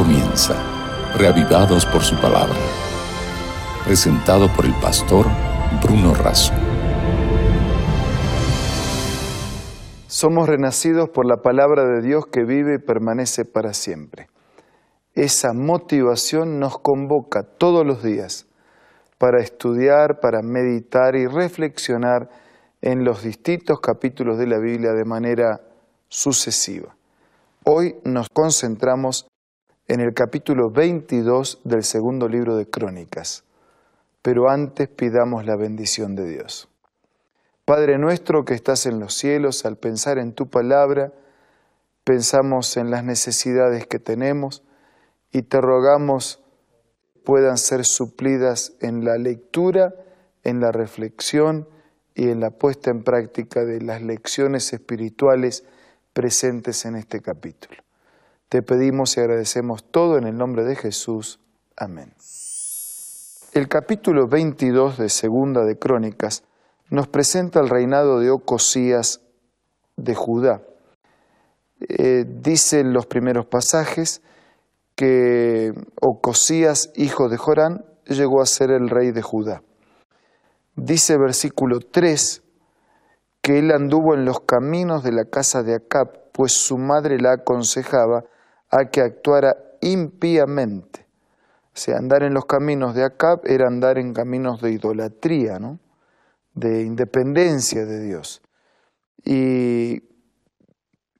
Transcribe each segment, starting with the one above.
comienza, reavivados por su palabra. Presentado por el pastor Bruno Razo. Somos renacidos por la palabra de Dios que vive y permanece para siempre. Esa motivación nos convoca todos los días para estudiar, para meditar y reflexionar en los distintos capítulos de la Biblia de manera sucesiva. Hoy nos concentramos en el capítulo 22 del segundo libro de Crónicas, pero antes pidamos la bendición de Dios. Padre nuestro que estás en los cielos, al pensar en tu palabra, pensamos en las necesidades que tenemos y te rogamos puedan ser suplidas en la lectura, en la reflexión y en la puesta en práctica de las lecciones espirituales presentes en este capítulo. Te pedimos y agradecemos todo en el nombre de Jesús. Amén. El capítulo 22 de Segunda de Crónicas nos presenta el reinado de Ocosías de Judá. Eh, dicen los primeros pasajes que Ocosías, hijo de Jorán, llegó a ser el rey de Judá. Dice versículo 3 que él anduvo en los caminos de la casa de Acab, pues su madre la aconsejaba a que actuara impíamente. O sea, andar en los caminos de Acab era andar en caminos de idolatría, ¿no? de independencia de Dios. Y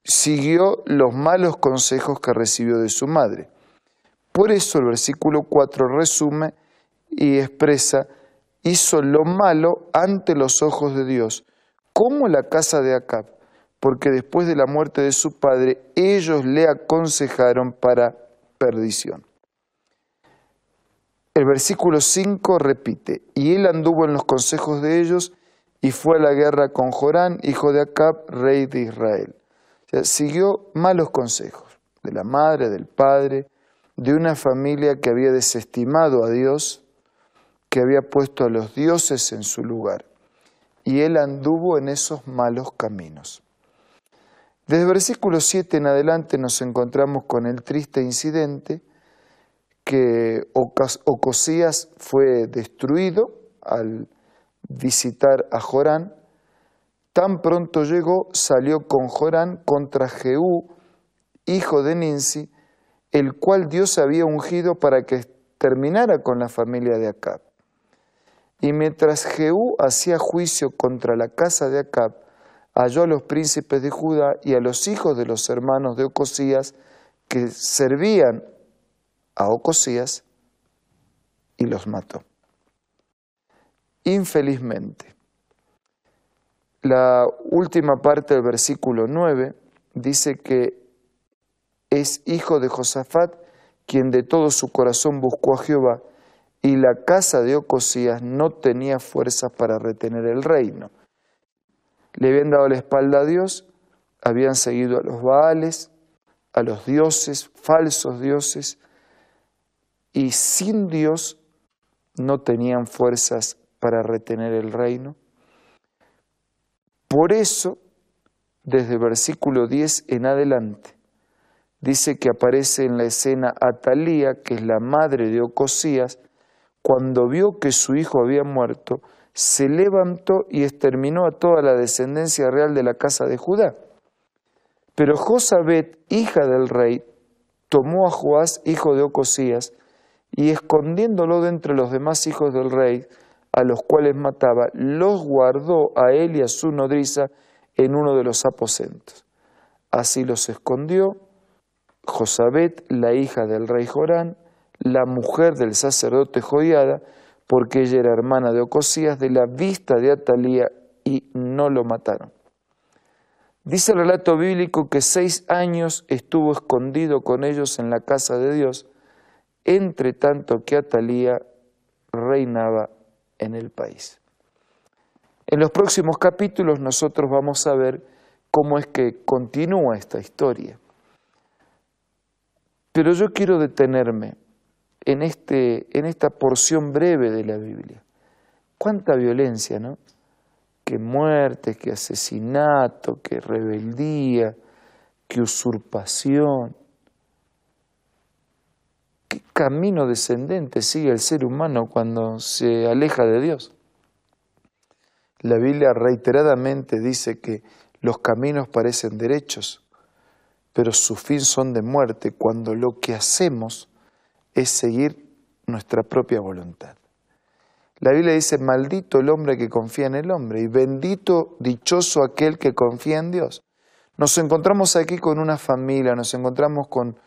siguió los malos consejos que recibió de su madre. Por eso el versículo 4 resume y expresa, hizo lo malo ante los ojos de Dios, como la casa de Acab, porque después de la muerte de su padre ellos le aconsejaron para perdición. El versículo 5 repite, y él anduvo en los consejos de ellos y fue a la guerra con Jorán, hijo de Acab, rey de Israel. O sea, siguió malos consejos de la madre, del padre, de una familia que había desestimado a Dios, que había puesto a los dioses en su lugar. Y él anduvo en esos malos caminos. Desde versículo 7 en adelante nos encontramos con el triste incidente que Ocosías fue destruido al visitar a Jorán. Tan pronto llegó, salió con Jorán contra Jehú, hijo de Ninsi, el cual Dios había ungido para que terminara con la familia de Acab. Y mientras Jehú hacía juicio contra la casa de Acab, halló a los príncipes de Judá y a los hijos de los hermanos de Ocosías que servían a Ocosías y los mató. Infelizmente, la última parte del versículo 9 dice que es hijo de Josafat quien de todo su corazón buscó a Jehová y la casa de Ocosías no tenía fuerzas para retener el reino. Le habían dado la espalda a Dios, habían seguido a los Baales, a los dioses, falsos dioses, y sin Dios no tenían fuerzas para retener el reino. Por eso, desde el versículo 10 en adelante, dice que aparece en la escena Atalía, que es la madre de Ocosías, cuando vio que su hijo había muerto, se levantó y exterminó a toda la descendencia real de la casa de Judá. Pero Josabet, hija del rey, tomó a Joás, hijo de Ocosías, y escondiéndolo de entre los demás hijos del rey, a los cuales mataba, los guardó a él y a su nodriza en uno de los aposentos. Así los escondió Josabet, la hija del rey Jorán, la mujer del sacerdote Joiada, porque ella era hermana de Ocosías, de la vista de Atalía, y no lo mataron. Dice el relato bíblico que seis años estuvo escondido con ellos en la casa de Dios, entre tanto que Atalía reinaba en el país. En los próximos capítulos nosotros vamos a ver cómo es que continúa esta historia. Pero yo quiero detenerme en, este, en esta porción breve de la Biblia. Cuánta violencia, ¿no? Que muerte, que asesinato, que rebeldía, que usurpación. ¿Qué camino descendente sigue el ser humano cuando se aleja de Dios? La Biblia reiteradamente dice que los caminos parecen derechos, pero su fin son de muerte cuando lo que hacemos es seguir nuestra propia voluntad. La Biblia dice, maldito el hombre que confía en el hombre y bendito, dichoso aquel que confía en Dios. Nos encontramos aquí con una familia, nos encontramos con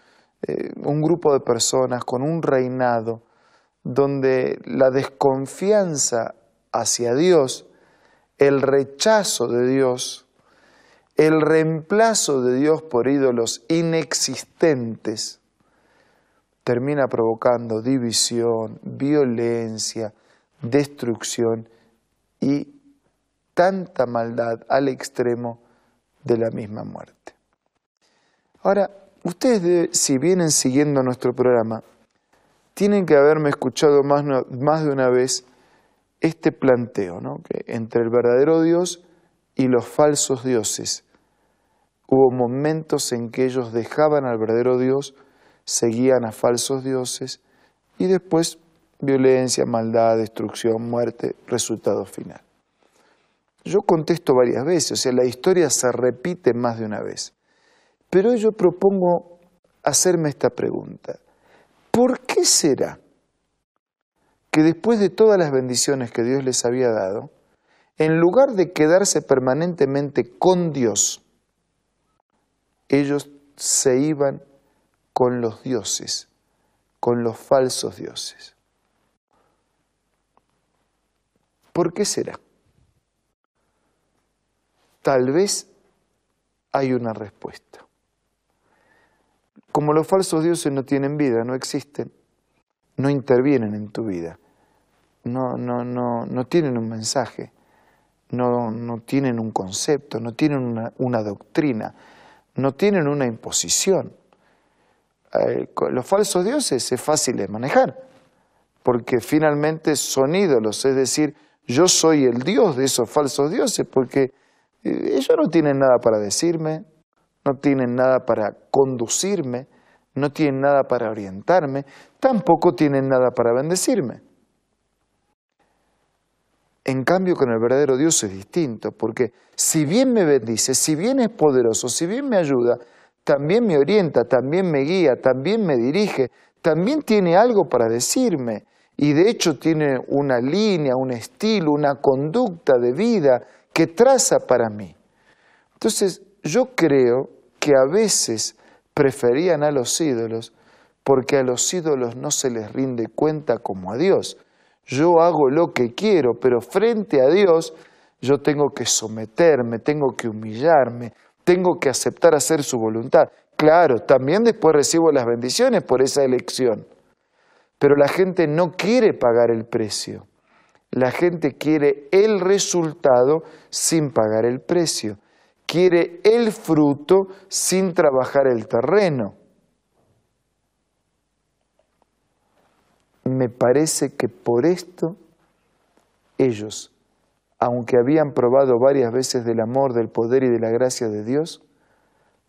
eh, un grupo de personas, con un reinado, donde la desconfianza hacia Dios, el rechazo de Dios, el reemplazo de Dios por ídolos inexistentes, termina provocando división, violencia, destrucción y tanta maldad al extremo de la misma muerte. Ahora, ustedes, si vienen siguiendo nuestro programa, tienen que haberme escuchado más, más de una vez este planteo, ¿no? que entre el verdadero Dios y los falsos dioses hubo momentos en que ellos dejaban al verdadero Dios, seguían a falsos dioses y después violencia, maldad, destrucción, muerte, resultado final. Yo contesto varias veces, o sea, la historia se repite más de una vez. Pero yo propongo hacerme esta pregunta. ¿Por qué será que después de todas las bendiciones que Dios les había dado, en lugar de quedarse permanentemente con Dios, ellos se iban con los dioses, con los falsos dioses? ¿Por qué será? tal vez hay una respuesta. Como los falsos dioses no tienen vida, no existen, no intervienen en tu vida, no, no, no, no tienen un mensaje, no, no tienen un concepto, no tienen una, una doctrina, no tienen una imposición. Eh, los falsos dioses es fácil de manejar, porque finalmente son ídolos, es decir, yo soy el Dios de esos falsos dioses, porque ellos no tienen nada para decirme, no tienen nada para conducirme, no tienen nada para orientarme, tampoco tienen nada para bendecirme. En cambio, con el verdadero Dios es distinto, porque si bien me bendice, si bien es poderoso, si bien me ayuda, también me orienta, también me guía, también me dirige, también tiene algo para decirme. Y de hecho tiene una línea, un estilo, una conducta de vida que traza para mí. Entonces, yo creo que a veces preferían a los ídolos porque a los ídolos no se les rinde cuenta como a Dios. Yo hago lo que quiero, pero frente a Dios yo tengo que someterme, tengo que humillarme, tengo que aceptar hacer su voluntad. Claro, también después recibo las bendiciones por esa elección, pero la gente no quiere pagar el precio. La gente quiere el resultado sin pagar el precio. Quiere el fruto sin trabajar el terreno. Me parece que por esto ellos, aunque habían probado varias veces del amor, del poder y de la gracia de Dios,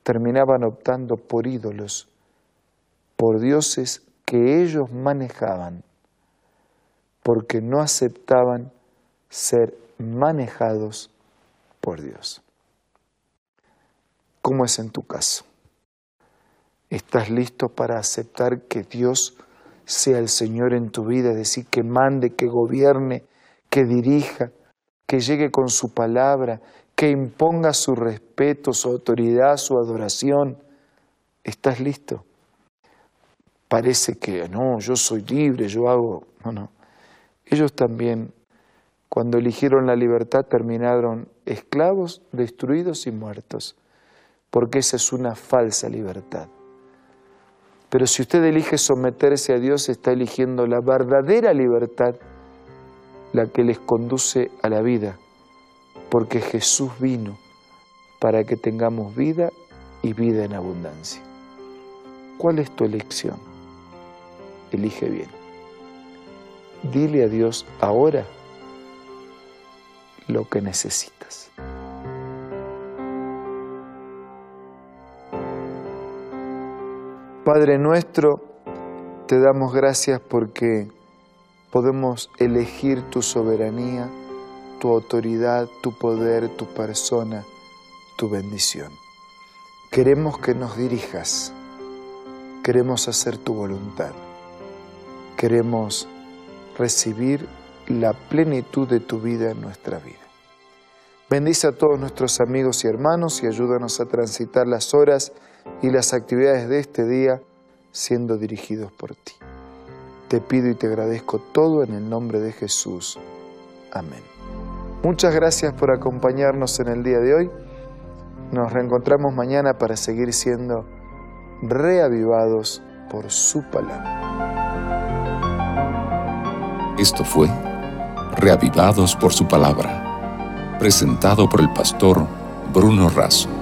terminaban optando por ídolos, por dioses que ellos manejaban porque no aceptaban ser manejados por Dios. ¿Cómo es en tu caso? ¿Estás listo para aceptar que Dios sea el Señor en tu vida, decir, que mande, que gobierne, que dirija, que llegue con su palabra, que imponga su respeto, su autoridad, su adoración? ¿Estás listo? Parece que no, yo soy libre, yo hago... No, no. Ellos también, cuando eligieron la libertad, terminaron esclavos, destruidos y muertos, porque esa es una falsa libertad. Pero si usted elige someterse a Dios, está eligiendo la verdadera libertad, la que les conduce a la vida, porque Jesús vino para que tengamos vida y vida en abundancia. ¿Cuál es tu elección? Elige bien. Dile a Dios ahora lo que necesitas. Padre nuestro Te damos gracias porque podemos elegir tu soberanía, tu autoridad, tu poder, tu persona, tu bendición. Queremos que nos dirijas, queremos hacer tu voluntad, queremos recibir la plenitud de tu vida en nuestra vida. Bendice a todos nuestros amigos y hermanos y ayúdanos a transitar las horas y las actividades de este día siendo dirigidos por ti. Te pido y te agradezco todo en el nombre de Jesús. Amén. Muchas gracias por acompañarnos en el día de hoy. Nos reencontramos mañana para seguir siendo reavivados por su palabra. Esto fue Reavivados por su palabra, presentado por el pastor Bruno Razo.